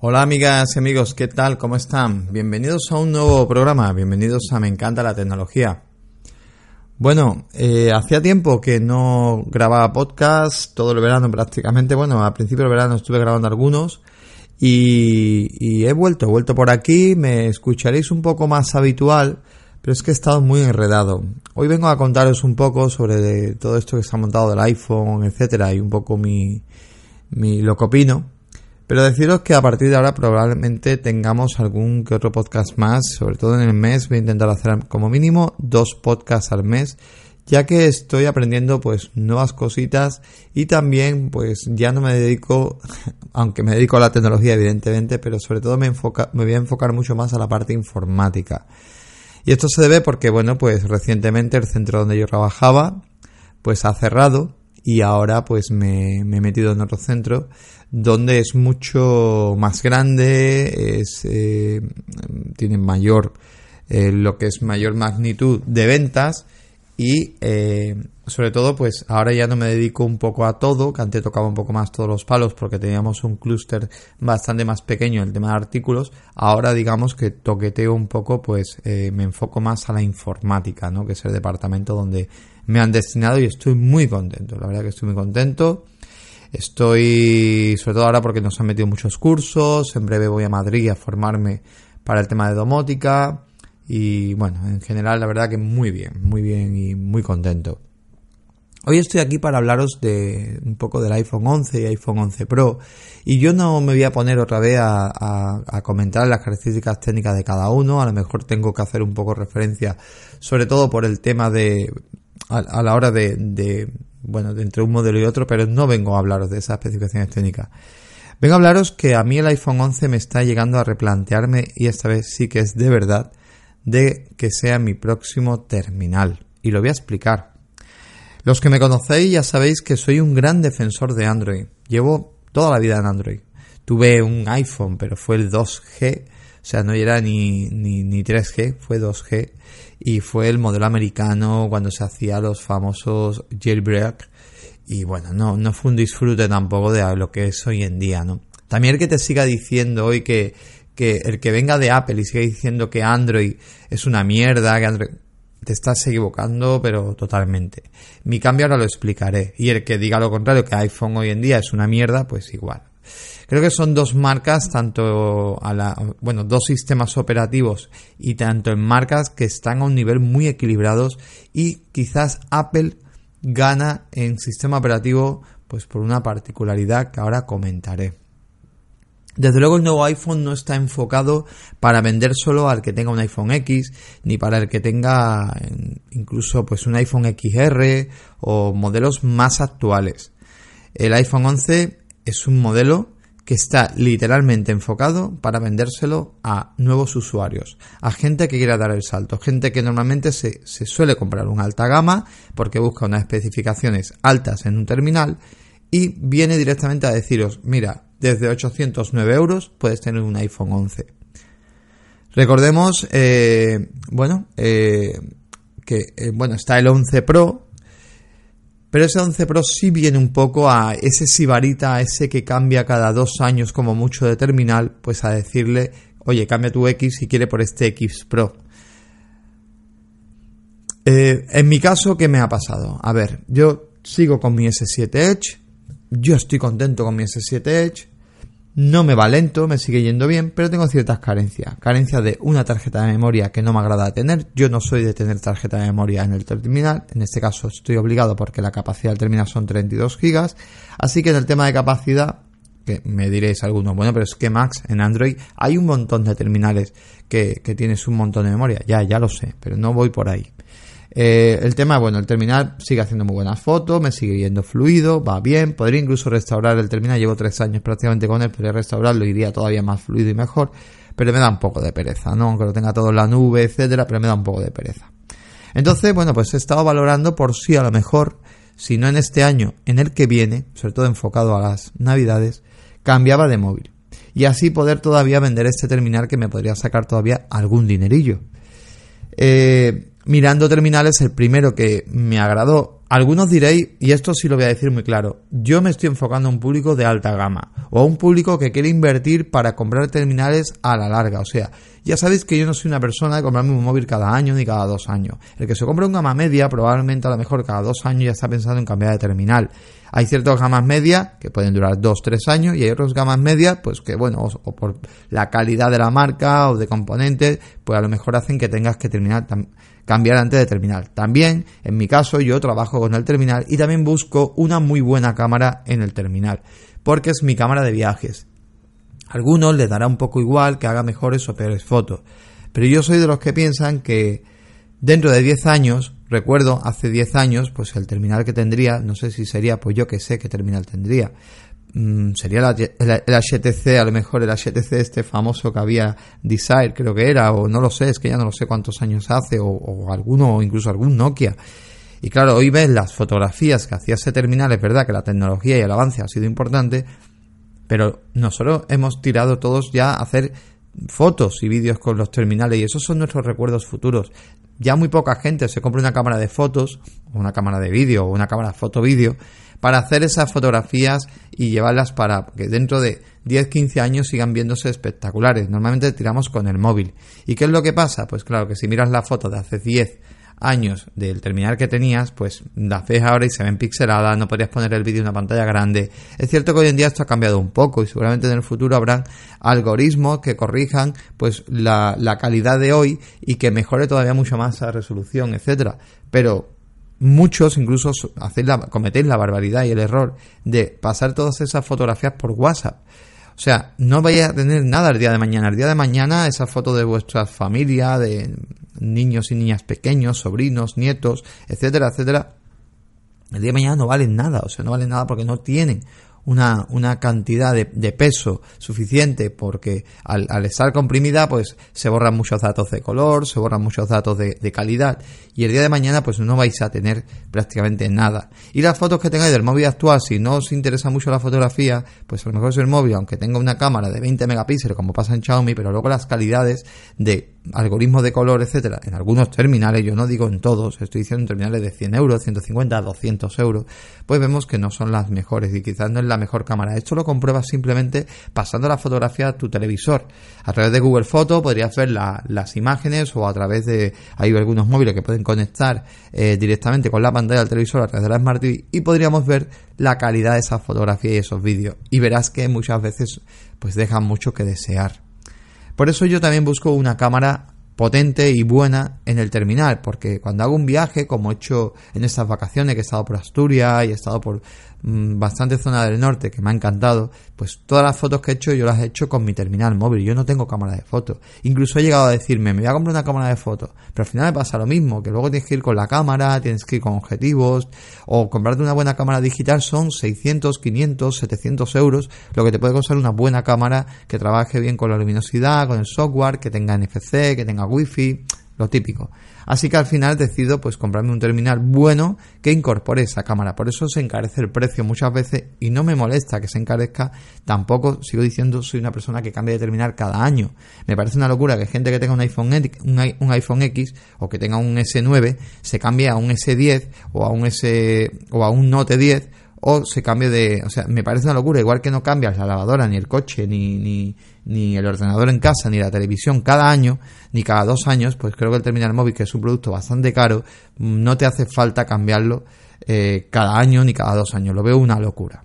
Hola amigas y amigos, ¿qué tal? ¿Cómo están? Bienvenidos a un nuevo programa, bienvenidos a Me encanta la tecnología. Bueno, eh, hacía tiempo que no grababa podcast, todo el verano prácticamente, bueno, al principio del verano estuve grabando algunos y, he vuelto, he vuelto por aquí, me escucharéis un poco más habitual, pero es que he estado muy enredado. Hoy vengo a contaros un poco sobre todo esto que se ha montado del iPhone, etcétera, y un poco mi, mi lo opino. Pero deciros que a partir de ahora probablemente tengamos algún que otro podcast más, sobre todo en el mes. Voy a intentar hacer como mínimo dos podcasts al mes, ya que estoy aprendiendo pues nuevas cositas y también pues ya no me dedico, aunque me dedico a la tecnología evidentemente, pero sobre todo me, enfoca, me voy a enfocar mucho más a la parte informática. Y esto se debe porque bueno pues recientemente el centro donde yo trabajaba pues ha cerrado y ahora pues me, me he metido en otro centro donde es mucho más grande, es, eh, tiene mayor, eh, lo que es mayor magnitud de ventas y eh, sobre todo pues ahora ya no me dedico un poco a todo, que antes tocaba un poco más todos los palos porque teníamos un clúster bastante más pequeño el tema de artículos, ahora digamos que toqueteo un poco pues me enfoco más a la informática, ¿no? que es el departamento donde me han destinado y estoy muy contento, la verdad que estoy muy contento. Estoy, sobre todo ahora porque nos han metido muchos cursos, en breve voy a Madrid a formarme para el tema de domótica y bueno, en general la verdad que muy bien, muy bien y muy contento. Hoy estoy aquí para hablaros de un poco del iPhone 11 y iPhone 11 Pro y yo no me voy a poner otra vez a, comentar las características técnicas de cada uno, a lo mejor tengo que hacer un poco referencia sobre todo por el tema de a, la hora de bueno, entre un modelo y otro, pero no vengo a hablaros de esas especificaciones técnicas. Vengo a hablaros que a mí el iPhone 11 me está llegando a replantearme, y esta vez sí que es de verdad, de que sea mi próximo terminal. Y lo voy a explicar. Los que me conocéis ya sabéis que soy un gran defensor de Android. Llevo toda la vida en Android. Tuve un iPhone, pero fue el 2G o sea, no era ni, ni, ni 3G, fue 2G y fue el modelo americano cuando se hacía los famosos jailbreak y bueno, no, no fue un disfrute tampoco de lo que es hoy en día, ¿no? También el que te siga diciendo hoy que, que el que venga de Apple y siga diciendo que Android es una mierda, que Android te estás equivocando, pero totalmente. Mi cambio ahora lo explicaré. Y el que diga lo contrario, que iPhone hoy en día es una mierda, pues igual. Creo que son dos marcas, tanto a la, bueno, dos sistemas operativos y tanto en marcas que están a un nivel muy equilibrados y quizás Apple gana en sistema operativo pues por una particularidad que ahora comentaré. Desde luego el nuevo iPhone no está enfocado para vender solo al que tenga un iPhone X, ni para el que tenga incluso pues un iPhone XR o modelos más actuales. El iPhone 11 es un modelo que está literalmente enfocado para vendérselo a nuevos usuarios, a gente que quiera dar el salto, gente que normalmente se, suele comprar una alta gama porque busca unas especificaciones altas en un terminal y viene directamente a deciros, mira, desde 809 euros puedes tener un iPhone 11. Recordemos, eh, bueno, eh, que eh, bueno, está el 11 Pro, pero ese 11 Pro sí viene un poco a ese sibarita, a ese que cambia cada dos años como mucho de terminal, pues a decirle, oye, cambia tu X si quiere por este X Pro. Eh, en mi caso, ¿qué me ha pasado? A ver, yo sigo con mi S7 Edge, yo estoy contento con mi S7 Edge, no me va lento, me sigue yendo bien, pero tengo ciertas carencias. Carencia de una tarjeta de memoria que no me agrada tener. Yo no soy de tener tarjeta de memoria en el terminal. En este caso estoy obligado porque la capacidad del terminal son 32 gigas. Así que en el tema de capacidad, que me diréis algunos, bueno, pero es que Max en Android hay un montón de terminales que, que tienes un montón de memoria. Ya, ya lo sé, pero no voy por ahí. Eh, el tema, bueno, el terminal sigue haciendo muy buenas fotos, me sigue yendo fluido, va bien. Podría incluso restaurar el terminal, llevo tres años prácticamente con él, podría restaurarlo, iría todavía más fluido y mejor. Pero me da un poco de pereza, ¿no? Aunque lo tenga todo en la nube, etcétera, pero me da un poco de pereza. Entonces, bueno, pues he estado valorando por si a lo mejor, si no en este año, en el que viene, sobre todo enfocado a las navidades, cambiaba de móvil. Y así poder todavía vender este terminal que me podría sacar todavía algún dinerillo. Eh, mirando terminales, el primero que me agradó algunos diréis, y esto sí lo voy a decir muy claro, yo me estoy enfocando a un público de alta gama o a un público que quiere invertir para comprar terminales a la larga. O sea, ya sabéis que yo no soy una persona de comprarme un móvil cada año ni cada dos años. El que se compra un gama media probablemente a lo mejor cada dos años ya está pensando en cambiar de terminal. Hay ciertas gamas medias que pueden durar dos, tres años y hay otras gamas medias pues que bueno, o, por la calidad de la marca o de componentes, pues a lo mejor hacen que tengas que terminar cambiar antes de terminar. También, en mi caso, yo trabajo con el terminal y también busco una muy buena cámara en el terminal, porque es mi cámara de viajes. algunos les dará un poco igual que haga mejores o peores fotos, pero yo soy de los que piensan que dentro de 10 años, recuerdo hace 10 años, pues el terminal que tendría, no sé si sería, pues yo que sé qué terminal tendría, Mm, sería el, HTC, a lo mejor el HTC este famoso que había Desire, creo que era, o no lo sé, es que ya no lo sé cuántos años hace, o, alguno, o incluso algún Nokia. Y claro, hoy ves las fotografías que hacía ese terminal, es verdad que la tecnología y el avance ha sido importante, pero nosotros hemos tirado todos ya a hacer fotos y vídeos con los terminales y esos son nuestros recuerdos futuros. Ya muy poca gente se compra una cámara de fotos, una cámara de vídeo, o una cámara foto-vídeo, para hacer esas fotografías y llevarlas para que dentro de 10-15 años sigan viéndose espectaculares. Normalmente tiramos con el móvil. ¿Y qué es lo que pasa? Pues claro que si miras la foto de hace 10 años del terminal que tenías, pues las ves ahora y se ven pixeladas, no podrías poner el vídeo en una pantalla grande. Es cierto que hoy en día esto ha cambiado un poco y seguramente en el futuro habrán algoritmos que corrijan pues la, la calidad de hoy y que mejore todavía mucho más la resolución, etcétera. Pero muchos incluso la, cometéis la barbaridad y el error de pasar todas esas fotografías por WhatsApp. O sea, no vais a tener nada el día de mañana. El día de mañana esa foto de vuestra familia, de niños y niñas pequeños, sobrinos, nietos, etcétera, etcétera, el día de mañana no valen nada. O sea, no valen nada porque no tienen una, una cantidad de, peso suficiente porque al, estar comprimida pues se borran muchos datos de color, se borran muchos datos de, de, calidad y el día de mañana pues no vais a tener prácticamente nada. Y las fotos que tengáis del móvil actual, si no os interesa mucho la fotografía, pues a lo mejor es el móvil, aunque tenga una cámara de 20 megapíxeles como pasa en Xiaomi, pero luego las calidades de algoritmos de color, etcétera, en algunos terminales, yo no digo en todos, estoy diciendo en terminales de 100 euros, 150, 200 euros, pues vemos que no son las mejores y quizás no es la mejor cámara. Esto lo compruebas simplemente pasando la fotografía a tu televisor. A través de Google Foto podrías ver las imágenes o a través de, hay algunos móviles que pueden conectar eh, directamente con la pantalla del televisor a través de la Smart TV y podríamos ver la calidad de esa fotografía y esos vídeos. Y verás que muchas veces pues dejan mucho que desear. Por eso yo también busco una cámara potente y buena en el terminal, porque cuando hago un viaje, como he hecho en estas vacaciones, que he estado por Asturias y he estado por bastante zona del norte que me ha encantado, pues todas las fotos que he hecho yo las he hecho con mi terminal móvil. Yo no tengo cámara de fotos. Incluso he llegado a decirme, me voy a comprar una cámara de fotos. Pero al final me pasa lo mismo, que luego tienes que ir con la cámara, tienes que ir con objetivos, o comprarte una buena cámara digital son 600, 500, 700 euros, lo que te puede costar una buena cámara que trabaje bien con la luminosidad, con el software, que tenga NFC, que tenga wifi, lo típico. Así que al final decido pues comprarme un terminal bueno que incorpore esa cámara. Por eso se encarece el precio muchas veces y no me molesta que se encarezca. Tampoco sigo diciendo soy una persona que cambia de terminal cada año. Me parece una locura que gente que tenga un iPhone, un iPhone X o que tenga un S9 se cambie a un S10 o a un S o a un Note 10 o se cambie de, o sea, me parece una locura, igual que no cambias la lavadora, ni el coche, ni, ni, ni el ordenador en casa, ni la televisión cada año, ni cada dos años, pues creo que el terminal móvil, que es un producto bastante caro, no te hace falta cambiarlo eh, cada año ni cada dos años. Lo veo una locura.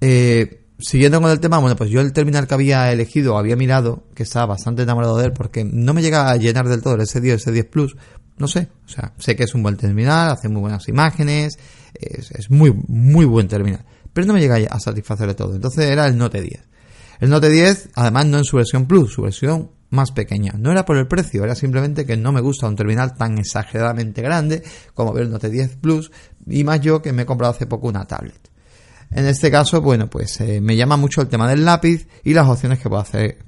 Eh, siguiendo con el tema, bueno, pues yo el terminal que había elegido, había mirado, que estaba bastante enamorado de él, porque no me llega a llenar del todo el S10, S10 Plus, no sé, o sea, sé que es un buen terminal, hace muy buenas imágenes, es, es muy, muy buen terminal, pero no me llega a satisfacerle todo. Entonces era el Note 10. El Note 10, además, no en su versión Plus, su versión más pequeña. No era por el precio, era simplemente que no me gusta un terminal tan exageradamente grande como el Note 10 Plus, y más yo que me he comprado hace poco una tablet. En este caso, bueno, pues eh, me llama mucho el tema del lápiz y las opciones que puedo hacer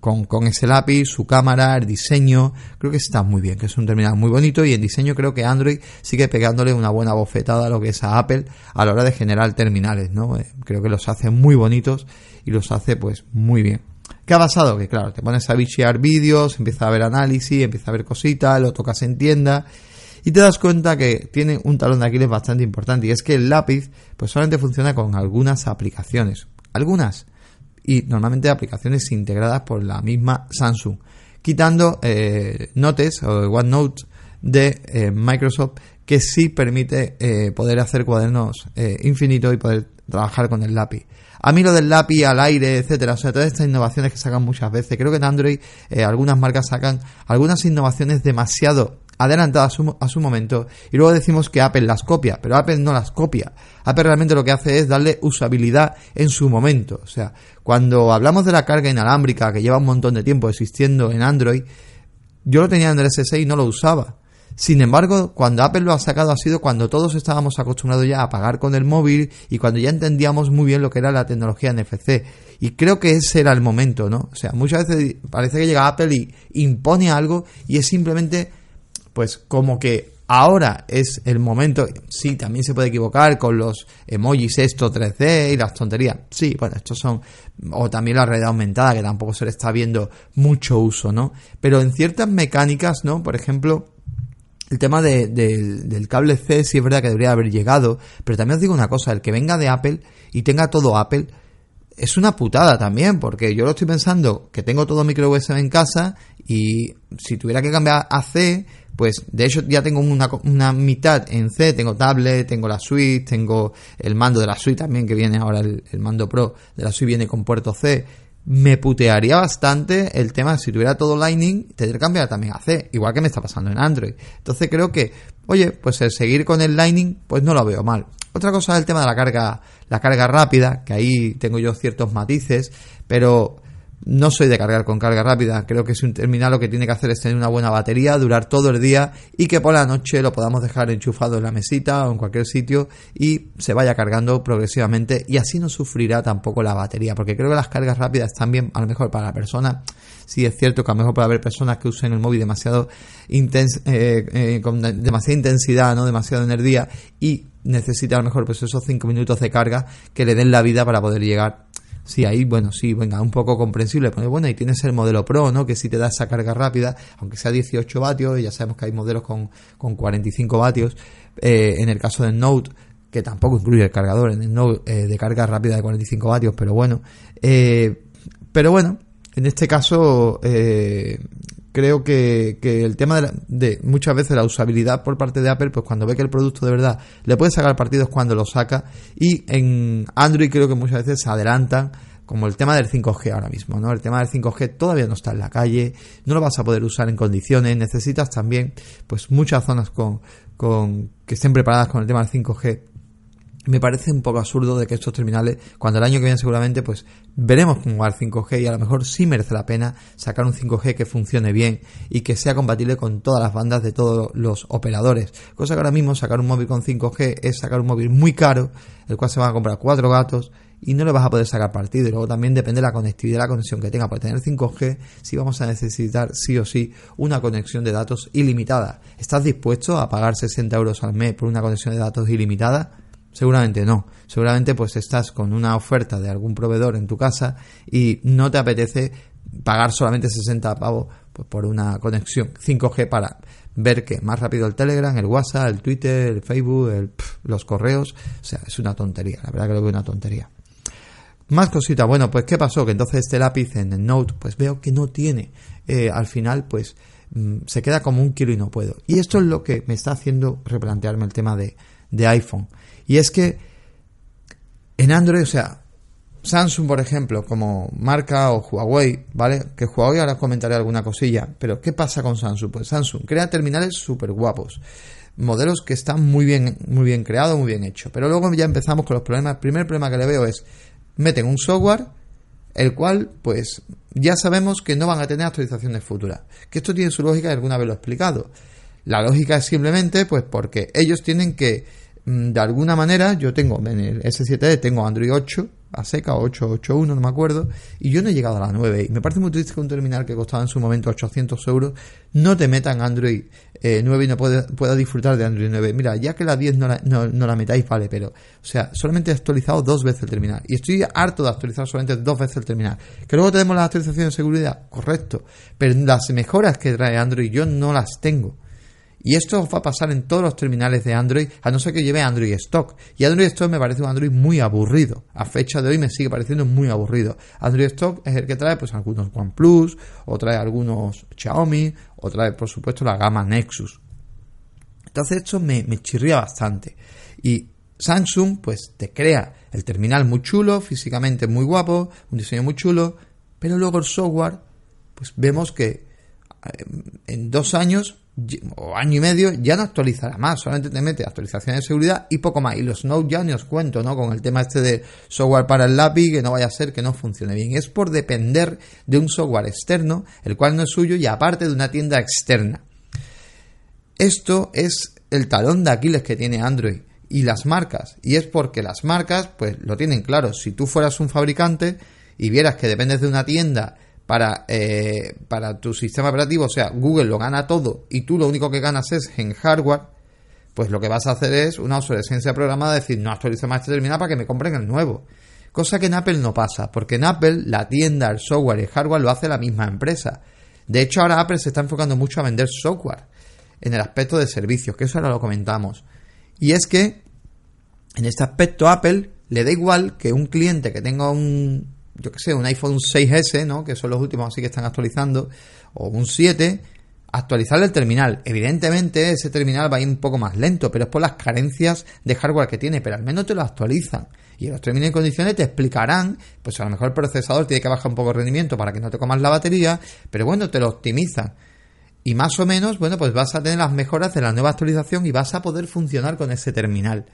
con, con, ese lápiz, su cámara, el diseño, creo que está muy bien, que es un terminal muy bonito y en diseño creo que Android sigue pegándole una buena bofetada a lo que es a Apple a la hora de generar terminales, ¿no? Eh, creo que los hace muy bonitos y los hace pues muy bien. ¿Qué ha pasado? Que claro, te pones a bichear vídeos, empieza a ver análisis, empieza a ver cositas, lo tocas en tienda y te das cuenta que tiene un talón de Aquiles bastante importante y es que el lápiz pues solamente funciona con algunas aplicaciones, algunas y normalmente aplicaciones integradas por la misma Samsung, quitando eh, Notes o OneNote de eh, Microsoft que sí permite eh, poder hacer cuadernos infinitos y poder trabajar con el lápiz. A mí lo del lápiz al aire, etcétera, o sea, todas estas innovaciones que sacan muchas veces. Creo que en Android algunas marcas sacan algunas innovaciones demasiado adelantada a su, a su momento y luego decimos que Apple las copia, pero Apple no las copia. Apple realmente lo que hace es darle usabilidad en su momento. O sea, cuando hablamos de la carga inalámbrica que lleva un montón de tiempo existiendo en Android, yo lo tenía en el S6 y no lo usaba. Sin embargo, cuando Apple lo ha sacado ha sido cuando todos estábamos acostumbrados ya a pagar con el móvil y cuando ya entendíamos muy bien lo que era la tecnología NFC. Y creo que ese era el momento, ¿no? O sea, muchas veces parece que llega Apple y impone algo y es simplemente pues como que ahora es el momento, sí, también se puede equivocar con los emojis esto 3D y las tonterías, sí, bueno, estos son, o también la realidad aumentada, que tampoco se le está viendo mucho uso, ¿no? Pero en ciertas mecánicas, ¿no? Por ejemplo, el tema del cable C sí es verdad que debería haber llegado, pero también os digo una cosa, el que venga de Apple y tenga todo Apple, es una putada también, porque yo lo estoy pensando que tengo todo micro USB en casa y si tuviera que cambiar a C, pues de hecho ya tengo una, una, mitad en C, tengo tablet, tengo la suite, tengo el mando de la suite también que viene ahora, el, mando Pro de la suite viene con puerto C. Me putearía bastante el tema, si tuviera todo Lightning, tendría que cambiar también a C, igual que me está pasando en Android. Entonces creo que, oye, pues el seguir con el Lightning, pues no lo veo mal. Otra cosa es el tema de la carga, la carga rápida, que ahí tengo yo ciertos matices, pero no soy de cargar con carga rápida, creo que es un terminal lo que tiene que hacer es tener una buena batería, durar todo el día y que por la noche lo podamos dejar enchufado en la mesita o en cualquier sitio y se vaya cargando progresivamente y así no sufrirá tampoco la batería, porque creo que las cargas rápidas bien a lo mejor para la persona. Sí es cierto que a lo mejor puede haber personas que usen el móvil demasiado intens eh, eh, con demasiada intensidad, no demasiada energía y necesita a lo mejor pues esos 5 minutos de carga que le den la vida para poder llegar Sí, ahí, bueno, sí, venga, un poco comprensible. Pues bueno, y tienes el modelo Pro, ¿no? Que sí te da esa carga rápida, aunque sea 18 vatios, y ya sabemos que hay modelos con, con 45 vatios. Eh, en el caso del Note, que tampoco incluye el cargador, en el Note eh, de carga rápida de 45 vatios, pero bueno. Eh, pero bueno, en este caso, creo que, que, el tema de, de, muchas veces la usabilidad por parte de Apple, pues cuando ve que el producto de verdad le puede sacar partidos cuando lo saca y en Android creo que muchas veces se adelantan como el tema del 5G ahora mismo, ¿no? El tema del 5G todavía no está en la calle, no lo vas a poder usar en condiciones, necesitas también pues muchas zonas con, con que estén preparadas con el tema del 5G me parece un poco absurdo de que estos terminales, cuando el año que viene seguramente, pues veremos va el 5G y a lo mejor sí merece la pena sacar un 5G que funcione bien y que sea compatible con todas las bandas de todos los operadores. Cosa que ahora mismo sacar un móvil con 5G es sacar un móvil muy caro, el cual se van a comprar cuatro gatos y no le vas a poder sacar partido. Y luego también depende de la conectividad, la conexión que tenga. Para tener 5G, sí vamos a necesitar sí o sí una conexión de datos ilimitada. ¿Estás dispuesto a pagar 60 euros al mes por una conexión de datos ilimitada? Seguramente no. Seguramente pues estás con una oferta de algún proveedor en tu casa y no te apetece pagar solamente 60 pavos pues, por una conexión 5G para ver que más rápido el Telegram, el WhatsApp, el Twitter, el Facebook, los correos. O sea, es una tontería. La verdad que lo veo una tontería. Más cositas. Bueno, pues ¿qué pasó? Que entonces este lápiz en el Note pues veo que no tiene. Eh, al final pues mm, se queda como un kilo y no puedo. Y esto es lo que me está haciendo replantearme el tema de, de iPhone. Y es que en Android, o sea, Samsung, por ejemplo, como marca o Huawei, ¿vale? Que Huawei ahora comentaré alguna cosilla, pero ¿qué pasa con Samsung? Pues Samsung crea terminales súper guapos, modelos que están muy bien, muy bien creados, muy bien hechos, pero luego ya empezamos con los problemas. El primer problema que le veo es, meten un software, el cual, pues, ya sabemos que no van a tener actualizaciones futuras. Que esto tiene su lógica alguna vez lo he explicado. La lógica es simplemente, pues, porque ellos tienen que de alguna manera yo tengo en el S7 tengo Android 8 a seca o 8.8.1 no me acuerdo y yo no he llegado a la 9 y me parece muy triste que un terminal que costaba en su momento 800 euros no te meta en Android 9 eh, y no pueda, disfrutar de Android 9 mira ya que la 10 no la, no, la metáis vale pero o sea solamente he actualizado dos veces el terminal. Y estoy harto de actualizar solamente dos veces el terminal. Que luego tenemos las actualizaciones de seguridad correcto pero las mejoras que trae Android yo no las tengo Y esto va a pasar en todos los terminales de Android, a no ser que lleve Android Stock. Y Android Stock me parece un Android muy aburrido. A fecha de hoy me sigue pareciendo muy aburrido. Android Stock es el que trae pues algunos OnePlus, o trae algunos Xiaomi, o trae por supuesto la gama Nexus. Entonces esto me, me chirría bastante. Y Samsung pues te crea el terminal muy chulo, físicamente muy guapo, un diseño muy chulo, pero luego el software pues vemos que eh, en dos años o año y medio ya no actualizará más, solamente te mete actualizaciones de seguridad y poco más. Y los Note ya ni os cuento, ¿no? Con el tema este de software para el lápiz, que no vaya a ser que no funcione bien. Es por depender de un software externo, el cual no es suyo y aparte de una tienda externa. Esto es el talón de Aquiles que tiene Android y las marcas. Y es porque las marcas, pues lo tienen claro. Si tú fueras un fabricante y vieras que dependes de una tienda para, eh, para tu sistema operativo, o sea, Google lo gana todo y tú lo único que ganas es en hardware, pues lo que vas a hacer es una obsolescencia programada, decir, no actualice más este terminal para que me compren el nuevo. Cosa que en Apple no pasa, porque en Apple la tienda, el software y el hardware lo hace la misma empresa. De hecho, ahora Apple se está enfocando mucho a vender software en el aspecto de servicios, que eso ahora lo comentamos. Y es que en este aspecto Apple le da igual que un cliente que tenga un, yo que sé, un iPhone 6S, ¿no? Que son los últimos así que están actualizando, o un 7, actualizar el terminal. Evidentemente ese terminal va a ir un poco más lento, pero es por las carencias de hardware que tiene, pero al menos te lo actualizan. Y en los términos y condiciones te explicarán, pues a lo mejor el procesador tiene que bajar un poco el rendimiento para que no te comas la batería, pero bueno, te lo optimizan. Y más o menos, bueno, pues vas a tener las mejoras de la nueva actualización y vas a poder funcionar con ese terminal.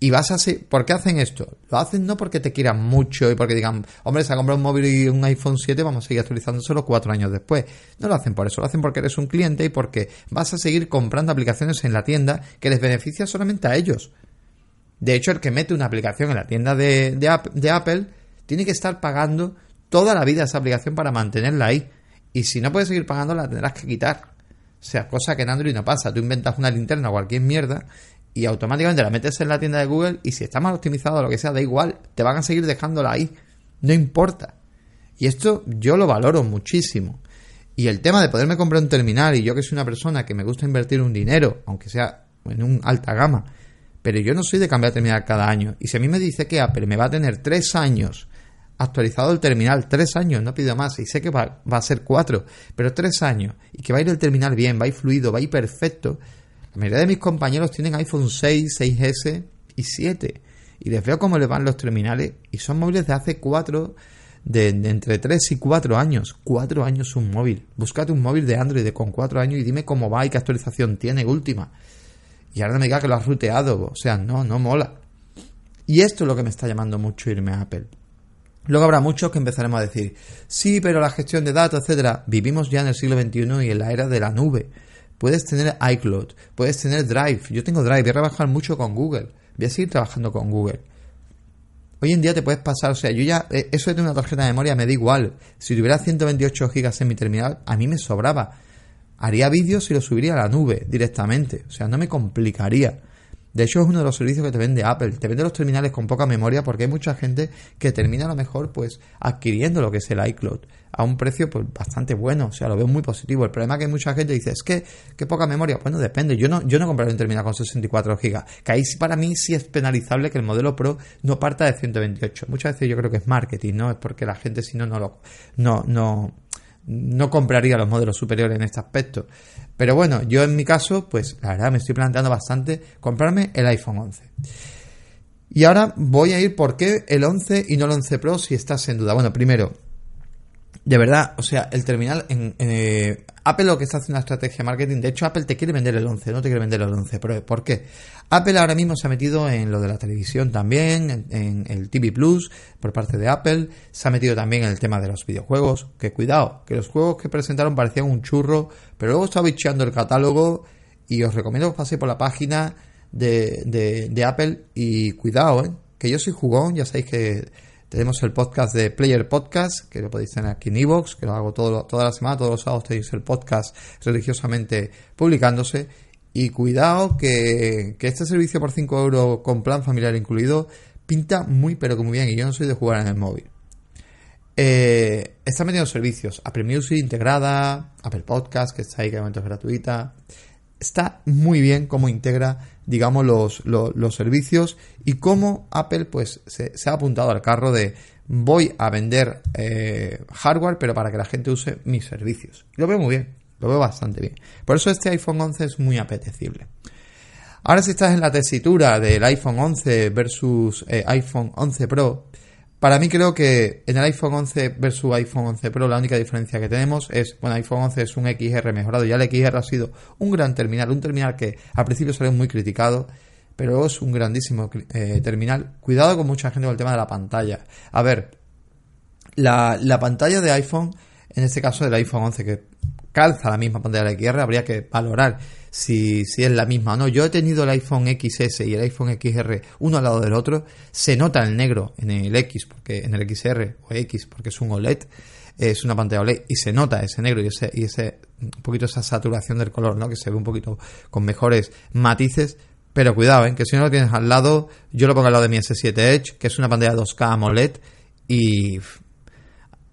Y vas a ¿Por qué hacen esto? Lo hacen no porque te quieran mucho y porque digan, hombre, se ha comprado un móvil y un iPhone 7, vamos a seguir actualizándoselo cuatro años después. No lo hacen por eso, lo hacen porque eres un cliente y porque vas a seguir comprando aplicaciones en la tienda que les beneficia solamente a ellos. De hecho, el que mete una aplicación en la tienda de, de Apple tiene que estar pagando toda la vida esa aplicación para mantenerla ahí. Y si no puedes seguir pagando, la tendrás que quitar. O sea, cosa que en Android no pasa. Tú inventas una linterna o cualquier mierda y automáticamente la metes en la tienda de Google y si está mal optimizado o lo que sea, da igual, te van a seguir dejándola ahí, no importa. Y esto yo lo valoro muchísimo. Y el tema de poderme comprar un terminal y yo que soy una persona que me gusta invertir un dinero, aunque sea en un alta gama, pero yo no soy de cambiar terminal cada año. Y si a mí me dice que Apple me va a tener tres años actualizado el terminal, tres años, no pido más, y sé que va, va, a ser cuatro, pero tres años, y que va a ir el terminal bien, va a ir fluido, va a ir perfecto, la mayoría de mis compañeros tienen iPhone 6, 6S y 7. Y les veo cómo les van los terminales. Y son móviles de hace 4, de, entre 3 y 4 años. 4 años un móvil. Búscate un móvil de Android con 4 años y dime cómo va y qué actualización tiene última. Y ahora me diga que lo has ruteado. O sea, no, no mola. Y esto es lo que me está llamando mucho irme a Apple. Luego habrá muchos que empezaremos a decir, sí, pero la gestión de datos, etcétera, vivimos ya en el siglo XXI y en la era de la nube. Puedes tener iCloud, puedes tener Drive. Yo tengo Drive, voy a trabajar mucho con Google. Voy a seguir trabajando con Google. Hoy en día te puedes pasar, o sea, yo ya, eh, eso de tener una tarjeta de memoria me da igual. Si tuviera 128 gigas en mi terminal, a mí me sobraba. Haría vídeos y los subiría a la nube directamente. O sea, no me complicaría. De hecho, es uno de los servicios que te vende Apple. Te vende los terminales con poca memoria porque hay mucha gente que termina a lo mejor pues adquiriendo lo que es el iCloud a un precio pues bastante bueno. O sea, lo veo muy positivo. El problema es que mucha gente dice, es que, qué poca memoria. Bueno, depende. Yo no, yo no compraré un terminal con 64 GB. Que ahí para mí sí es penalizable que el modelo Pro no parta de 128. Muchas veces yo creo que es marketing, ¿no? Es porque la gente si no, no lo, no, no, no compraría los modelos superiores en este aspecto. Pero bueno, yo en mi caso, pues la verdad me estoy planteando bastante comprarme el iPhone 11. Y ahora voy a ir por qué el 11 y no el 11 Pro si estás en duda. Bueno, primero, de verdad, o sea, el terminal en, eh, Apple lo que está haciendo una estrategia de marketing, de hecho Apple te quiere vender el 11, no te quiere vender el 11 Pro. ¿Por qué? Apple ahora mismo se ha metido en lo de la televisión también, en, el TV Plus por parte de Apple, se ha metido también en el tema de los videojuegos, que cuidado, que los juegos que presentaron parecían un churro, pero luego estaba bicheando el catálogo y os recomiendo que paséis por la página de, de, de Apple y cuidado, ¿eh? que yo soy jugón, ya sabéis que tenemos el podcast de Player Podcast, que lo podéis tener aquí en Evox, que lo hago todo, toda la semana, todos los sábados tenéis el podcast religiosamente publicándose. Y cuidado que, este servicio por 5 euros con plan familiar incluido pinta muy pero que muy bien y yo no soy de jugar en el móvil. Eh, están metiendo servicios, Apple Music integrada, Apple Podcast que está ahí que de momento es gratuita, está muy bien cómo integra, digamos, los, los, servicios y cómo Apple pues se, ha apuntado al carro de voy a vender eh, hardware, pero para que la gente use mis servicios. lo veo muy bien, lo veo bastante bien. Por eso este iPhone 11 es muy apetecible. Ahora si estás en la tesitura del iPhone 11 versus eh, iPhone 11 Pro, para mí creo que en el iPhone 11 versus iPhone 11 Pro la única diferencia que tenemos es, bueno, iPhone 11 es un XR mejorado, ya el XR ha sido un gran terminal, un terminal que al principio salió muy criticado, pero es un grandísimo eh, terminal. Cuidado con mucha gente con el tema de la pantalla. A ver, la, la pantalla de iPhone, en este caso del iPhone 11, que calza la misma pantalla de XR, habría que valorar si, si es la misma o no. Yo he tenido el iPhone XS y el iPhone XR uno al lado del otro. Se nota el negro en el X, porque en el XR o X, porque es un OLED, es una pantalla OLED y se nota ese negro y ese, y ese un poquito esa saturación del color, ¿no? Que se ve un poquito con mejores matices. Pero cuidado, ¿eh? que si no lo tienes al lado, yo lo pongo al lado de mi S7 Edge, que es una pantalla 2K AMOLED, y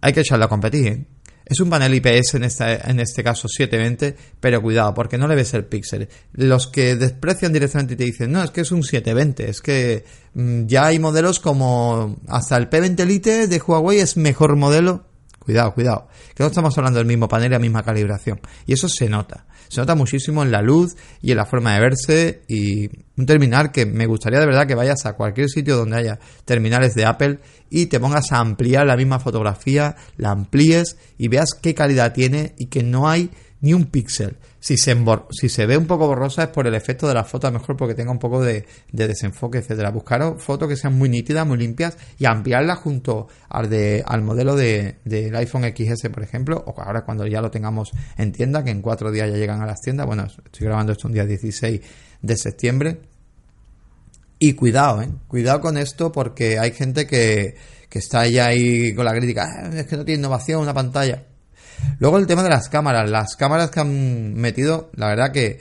hay que echarla a competir, ¿eh? Es un panel IPS en, esta, en este caso 720, pero cuidado, porque no le ves el píxel. Los que desprecian directamente y te dicen, no, es que es un 720, es que mm, ya hay modelos como hasta el P20 Lite de Huawei es mejor modelo. Cuidado, cuidado, que no estamos hablando del mismo panel y la misma calibración. Y eso se nota. Se nota muchísimo en la luz y en la forma de verse y un terminal que me gustaría de verdad que vayas a cualquier sitio donde haya terminales de Apple y te pongas a ampliar la misma fotografía, la amplíes y veas qué calidad tiene y que no hay ni un píxel. Si se, ve un poco borrosa es por el efecto de la foto, a lo mejor porque tenga un poco de, desenfoque, etcétera. Buscar fotos que sean muy nítidas, muy limpias y ampliarlas junto al, de, al modelo de, del iPhone XS, por ejemplo, o ahora cuando ya lo tengamos en tienda, que en cuatro días ya llegan a las tiendas. Bueno, estoy grabando esto un día 16 de septiembre. Y cuidado, ¿eh? Cuidado con esto porque hay gente que, que está ya ahí con la crítica. Ah, es que no tiene innovación una pantalla. Luego el tema de las cámaras. Las cámaras que han metido, la verdad que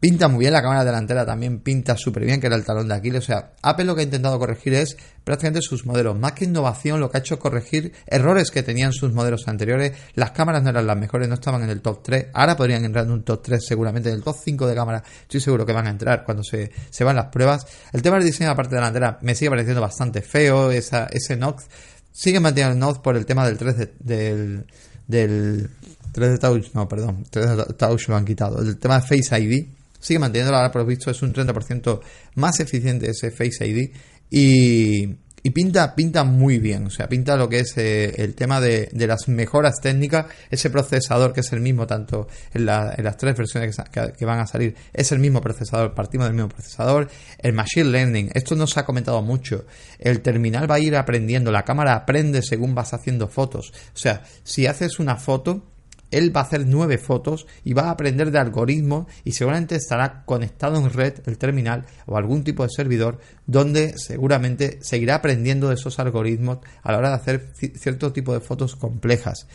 Pinta muy bien la cámara delantera, también pinta súper bien, que era el talón de Aquiles. O sea, Apple lo que ha intentado corregir es prácticamente sus modelos. Más que innovación, lo que ha hecho es corregir errores que tenían sus modelos anteriores. Las cámaras no eran las mejores, no estaban en el top 3. Ahora podrían entrar en un top 3 seguramente. En el top 5 de cámara estoy seguro que van a entrar cuando se, se van las pruebas. El tema del diseño de la parte delantera me sigue pareciendo bastante feo. Esa, ese Nox sigue manteniendo el Nox por el tema del 3 del, del 3 de Touch, no, perdón, 3 de Touch lo han quitado. El tema de Face ID sigue manteniendo ahora por visto es un 30% más eficiente ese Face ID y, y, pinta, pinta muy bien, o sea, pinta lo que es eh, el tema de, de, las mejoras técnicas, ese procesador que es el mismo tanto en, la, en las tres versiones que, que, van a salir, es el mismo procesador, partimos del mismo procesador, el Machine Learning, esto no se ha comentado mucho, el terminal va a ir aprendiendo, la cámara aprende según vas haciendo fotos, o sea, si haces una foto, él va a hacer nueve fotos y va a aprender de algoritmos y seguramente estará conectado en red el terminal o algún tipo de servidor donde seguramente seguirá aprendiendo de esos algoritmos a la hora de hacer cierto tipo de fotos complejas.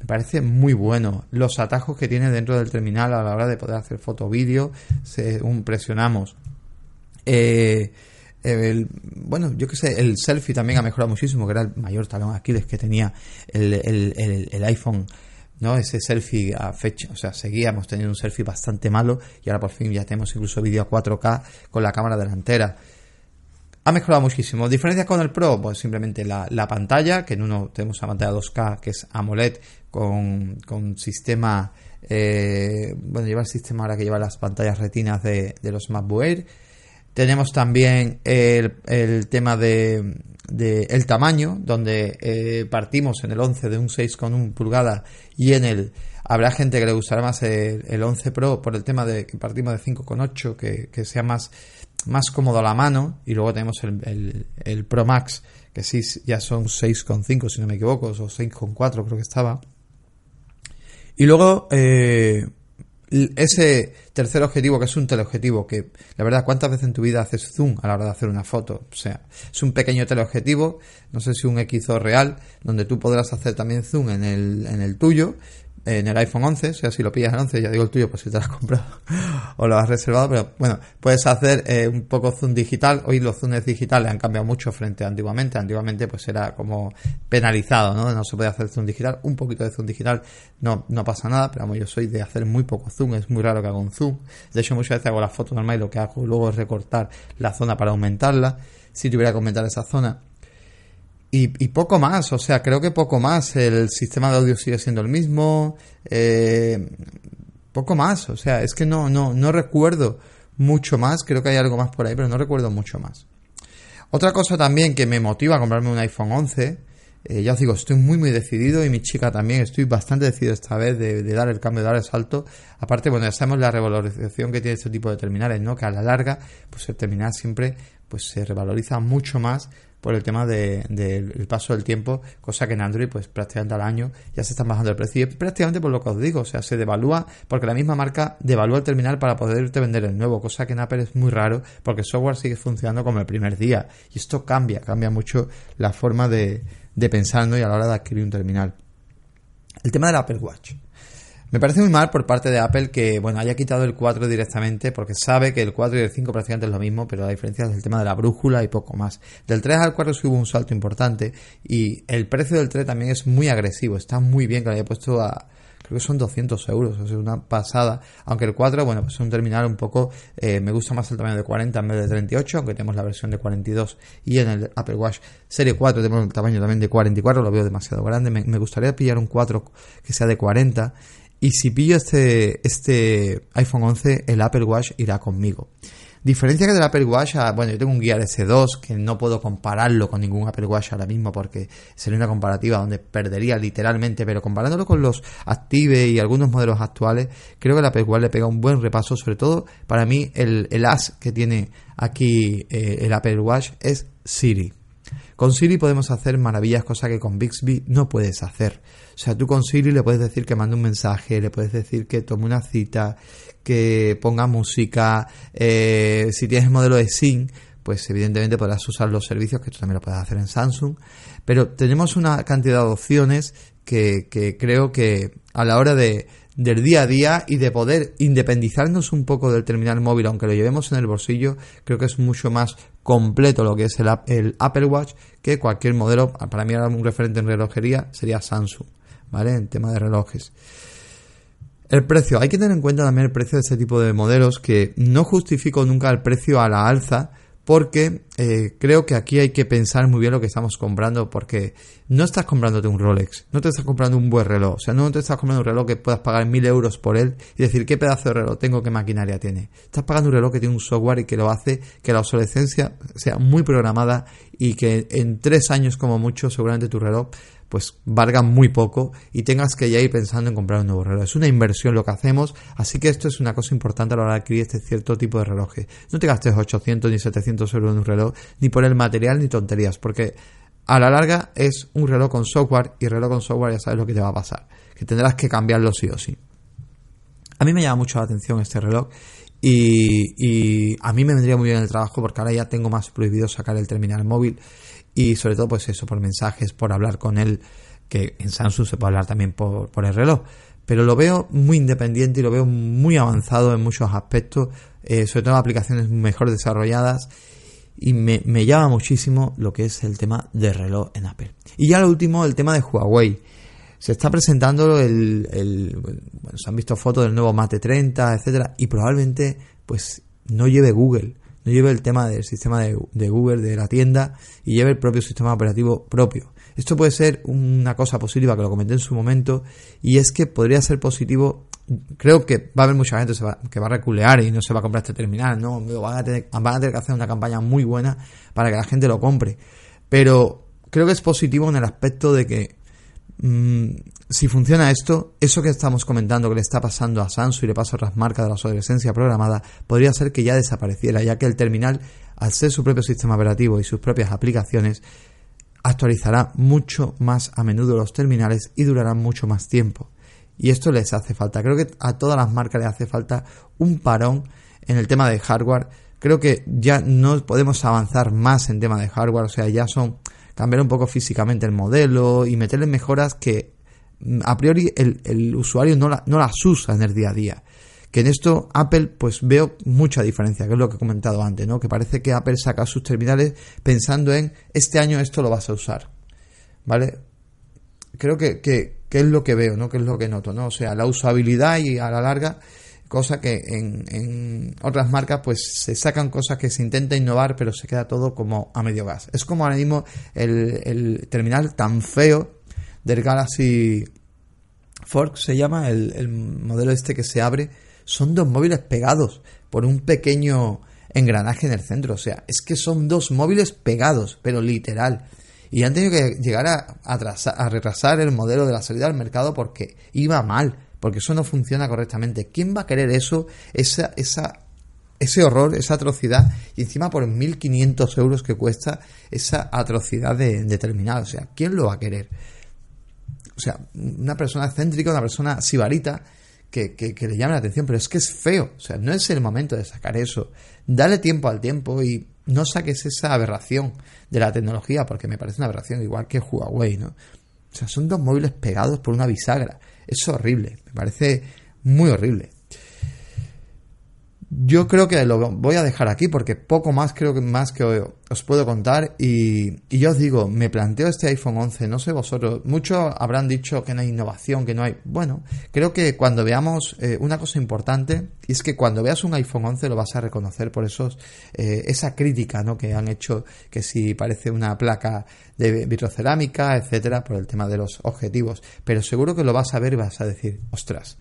Me parece muy bueno los atajos que tiene dentro del terminal a la hora de poder hacer foto vídeo. Según presionamos. Eh, bueno, yo que sé, el selfie también ha mejorado muchísimo, que era el mayor talón Aquiles que tenía el, el, el iPhone ¿no? Ese selfie a fecha, o sea, seguíamos teniendo un selfie bastante malo y ahora por fin ya tenemos incluso vídeo a 4K con la cámara delantera. Ha mejorado muchísimo. ¿Diferencias con el Pro? Pues simplemente la, pantalla, que en uno tenemos una pantalla 2K que es AMOLED con, con sistema, eh, bueno, lleva el sistema ahora que lleva las pantallas retinas de, de los MacBook Air. Tenemos también el, el tema de, el tamaño, donde eh, partimos en el 11 de un 6,1 pulgadas y en el habrá gente que le gustará más el, 11 Pro por el tema de que partimos de 5,8 que, que sea más, más cómodo a la mano y luego tenemos el, el, Pro Max que sí ya son 6,5 si no me equivoco o 6,4 creo que estaba. Y luego eh, ese tercer objetivo, que es un teleobjetivo, que la verdad, ¿cuántas veces en tu vida haces zoom a la hora de hacer una foto? O sea, es un pequeño teleobjetivo, no sé si un XO real, donde tú podrás hacer también zoom en el, en el tuyo. En el iPhone 11, o sea, si lo pillas en 11, ya digo el tuyo, pues si te lo has comprado o lo has reservado, pero bueno, puedes hacer eh, un poco zoom digital. Hoy los zooms digitales han cambiado mucho frente a antiguamente. Antiguamente pues era como penalizado, ¿no? No se puede hacer zoom digital. Un poquito de zoom digital no, no pasa nada, pero yo soy de hacer muy poco zoom, es muy raro que haga un zoom. De hecho, muchas veces hago la foto normal y lo que hago luego es recortar la zona para aumentarla. Si tuviera que aumentar esa zona, y, poco más, o sea, creo que poco más. El sistema de audio sigue siendo el mismo. Eh, poco más, o sea, es que no, no, no recuerdo mucho más. Creo que hay algo más por ahí, pero no recuerdo mucho más. Otra cosa también que me motiva a comprarme un iPhone 11. Eh, ya os digo, estoy muy muy decidido y mi chica también, estoy bastante decidido esta vez de, dar el cambio, de dar el salto. Aparte, bueno, ya sabemos la revalorización que tiene este tipo de terminales, ¿no? Que a la larga, pues el terminal siempre pues se revaloriza mucho más por el tema del paso del tiempo, cosa que en Android pues prácticamente al año ya se está bajando el precio y prácticamente por lo que os digo, o sea, se devalúa porque la misma marca devalúa el terminal para poderte vender el nuevo, cosa que en Apple es muy raro porque el software sigue funcionando como el primer día y esto cambia, cambia mucho la forma de, de pensar y a la hora de adquirir un terminal. El tema del Apple Watch. Me parece muy mal por parte de Apple que bueno haya quitado el 4 directamente porque sabe que el 4 y el 5 prácticamente es lo mismo, pero la diferencia es el tema de la brújula y poco más. Del 3 al 4 sí hubo un salto importante y el precio del 3 también es muy agresivo, está muy bien que lo haya puesto a creo que son 200 euros, o sea, una pasada. Aunque el 4, bueno, pues es un terminal un poco, eh, me gusta más el tamaño de 40 en vez de 38, aunque tenemos la versión de 42 y en el Apple Watch Serie 4 tenemos el tamaño también de 44, lo veo demasiado grande. Me, me gustaría pillar un 4 que sea de 40 y si pillo este, este iPhone 11, el Apple Watch irá conmigo. Diferencia que del Apple Watch, ah, bueno, yo tengo un Gear S2 que no puedo compararlo con ningún Apple Watch ahora mismo porque sería una comparativa donde perdería literalmente, pero comparándolo con los Active y algunos modelos actuales, creo que el Apple Watch le pega un buen repaso, sobre todo para mí el, el as que tiene aquí eh, el Apple Watch es Siri. Con Siri podemos hacer maravillas, cosas que con Bixby no puedes hacer. O sea, tú con Siri le puedes decir que mande un mensaje, le puedes decir que tome una cita, que ponga música. Eh, si tienes el modelo de Sync, pues evidentemente podrás usar los servicios que tú también lo puedes hacer en Samsung. Pero tenemos una cantidad de opciones que creo que a la hora de, del día a día y de poder independizarnos un poco del terminal móvil, aunque lo llevemos en el bolsillo, creo que es mucho más completo lo que es el, Apple Watch que cualquier modelo. Para mí un referente en relojería sería Samsung. ¿vale? En tema de relojes. El precio, hay que tener en cuenta también el precio de este tipo de modelos que no justifico nunca el precio a la alza porque eh, creo que aquí hay que pensar muy bien lo que estamos comprando porque no estás comprándote un Rolex, no te estás comprando un buen reloj, o sea, no te estás comprando un reloj que puedas pagar mil euros por él y decir qué pedazo de reloj tengo, qué maquinaria tiene. Estás pagando un reloj que tiene un software y que lo hace que la obsolescencia sea muy programada y que en tres años como mucho seguramente tu reloj pues valga muy poco y tengas que ya ir pensando en comprar un nuevo reloj. Es una inversión lo que hacemos, así que esto es una cosa importante a la hora de adquirir este cierto tipo de relojes. No te gastes 800 ni 700 euros en un reloj, ni por el material ni tonterías, porque a la larga es un reloj con software y reloj con software ya sabes lo que te va a pasar, que tendrás que cambiarlo sí o sí. A mí me llama mucho la atención este reloj y, y, a mí me vendría muy bien el trabajo porque ahora ya tengo más prohibido sacar el terminal móvil y sobre todo pues eso, por mensajes, por hablar con él, que en Samsung se puede hablar también por, por el reloj. Pero lo veo muy independiente y lo veo muy avanzado en muchos aspectos, eh, sobre todo aplicaciones mejor desarrolladas y me, me, llama muchísimo lo que es el tema de reloj en Apple. Y ya lo último, el tema de Huawei. Se está presentando el, el bueno, se han visto fotos del nuevo Mate 30, etcétera, y probablemente pues no lleve Google no lleve el tema del sistema de, Google, de la tienda, y lleve el propio sistema operativo propio. Esto puede ser una cosa positiva que lo comenté en su momento, y es que podría ser positivo. Creo que va a haber mucha gente que va a reculear y no se va a comprar este terminal, ¿no? Van a, tener, van a tener que hacer una campaña muy buena para que la gente lo compre. Pero creo que es positivo en el aspecto de que mm, si funciona esto, eso que estamos comentando que le está pasando a Samsung y le pasa a otras marcas de la obsolescencia programada, podría ser que ya desapareciera, ya que el terminal, al ser su propio sistema operativo y sus propias aplicaciones, actualizará mucho más a menudo los terminales y durará mucho más tiempo. Y esto les hace falta. Creo que a todas las marcas les hace falta un parón en el tema de hardware. Creo que ya no podemos avanzar más en tema de hardware, o sea, ya son cambiar un poco físicamente el modelo y meterle mejoras que a priori el, usuario no, no las usa en el día a día. Que en esto Apple pues veo mucha diferencia, que es lo que he comentado antes, ¿no? Que parece que Apple saca sus terminales pensando en este año esto lo vas a usar. ¿Vale? Creo que, que, que es lo que veo, ¿no? Que es lo que noto, ¿no? O sea, la usabilidad y a la larga cosa que en, en, otras marcas pues se sacan cosas que se intenta innovar pero se queda todo como a medio gas. Es como ahora mismo el, el terminal tan feo del Galaxy Fork se llama el, el modelo este que se abre son dos móviles pegados por un pequeño engranaje en el centro. O sea, es que son dos móviles pegados, pero literal. Y han tenido que llegar a, retrasar el modelo de la salida al mercado porque iba mal, porque eso no funciona correctamente. ¿Quién va a querer eso, esa, ese horror, esa atrocidad? Y encima por 1.500 euros que cuesta esa atrocidad de, de terminal. O sea, ¿quién lo va a querer? O sea, una persona excéntrica, una persona sibarita que, le llame la atención, pero es que es feo, o sea, no es el momento de sacar eso. Dale tiempo al tiempo y no saques esa aberración de la tecnología, porque me parece una aberración, igual que Huawei, ¿no? O sea, son dos móviles pegados por una bisagra. Es horrible, me parece muy horrible. Yo creo que lo voy a dejar aquí porque poco más creo que más que os puedo contar y, y yo os digo, me planteo este iPhone 11, no sé vosotros, muchos habrán dicho que no hay innovación, que no hay... Bueno, creo que cuando veamos eh, una cosa importante y es que cuando veas un iPhone 11 lo vas a reconocer por esos eh, esa crítica ¿no? que han hecho que si parece una placa de vitrocerámica, etcétera, por el tema de los objetivos, pero seguro que lo vas a ver y vas a decir, ostras,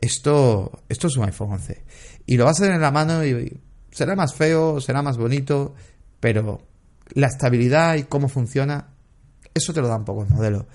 esto, esto es un iPhone 11. Y lo vas a tener en la mano y será más feo, será más bonito, pero la estabilidad y cómo funciona, eso te lo dan pocos modelos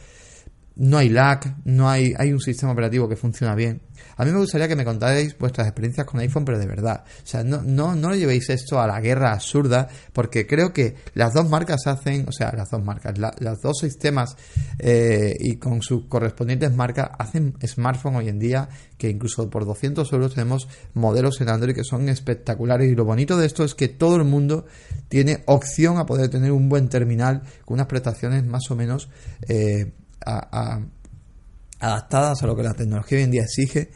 no hay lag, no hay, hay un sistema operativo que funciona bien. A mí me gustaría que me contarais vuestras experiencias con iPhone, pero de verdad. O sea, no, no, no lo llevéis esto a la guerra absurda, porque creo que las dos marcas hacen, o sea, las dos marcas, los dos sistemas eh, y con sus correspondientes marcas hacen smartphone hoy en día que incluso por 200 euros tenemos modelos en Android que son espectaculares y lo bonito de esto es que todo el mundo tiene opción a poder tener un buen terminal con unas prestaciones más o menos eh, adaptadas a lo que la tecnología hoy en día exige.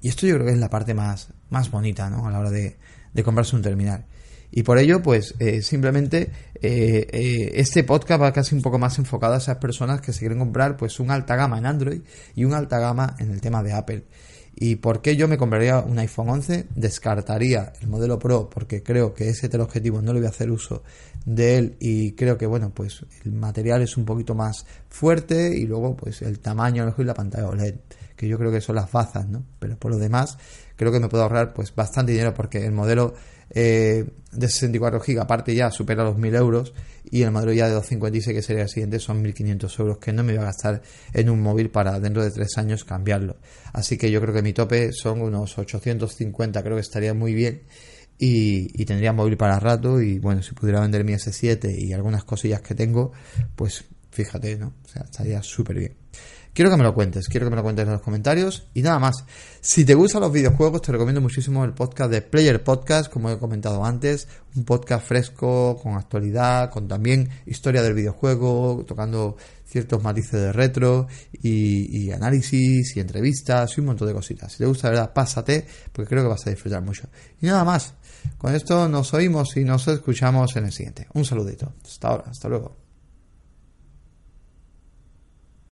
Y esto yo creo que es la parte más, más bonita, ¿no? A la hora de, comprarse un terminal. Y por ello, pues eh, simplemente eh, eh, este podcast va casi un poco más enfocado a esas personas que se quieren comprar pues un alta gama en Android y un alta gama en el tema de Apple. ¿Y por qué yo me compraría un iPhone 11? Descartaría el modelo Pro porque creo que ese teleobjetivo no le voy a hacer uso de él y creo que bueno, pues el material es un poquito más fuerte y luego pues el tamaño y la pantalla OLED, que yo creo que son las bazas, ¿no? Pero por lo demás creo que me puedo ahorrar pues bastante dinero porque el modelo eh, de 64 GB aparte ya supera los 1000 euros y el modelo ya de 256 que sería el siguiente son 1500 euros que no me iba a gastar en un móvil para dentro de 3 años cambiarlo así que yo creo que mi tope son unos 850 creo que estaría muy bien y, tendría móvil para rato y bueno si pudiera vender mi S7 y algunas cosillas que tengo pues fíjate no o sea estaría súper bien Quiero que me lo cuentes, quiero que me lo cuentes en los comentarios. Y nada más, si te gustan los videojuegos, te recomiendo muchísimo el podcast de Player Podcast, como he comentado antes. Un podcast fresco, con actualidad, con también historia del videojuego, tocando ciertos matices de retro y, análisis y entrevistas y un montón de cositas. Si te gusta, de verdad, pásate, porque creo que vas a disfrutar mucho. Y nada más, con esto nos oímos y nos escuchamos en el siguiente. Un saludito. Hasta ahora, hasta luego.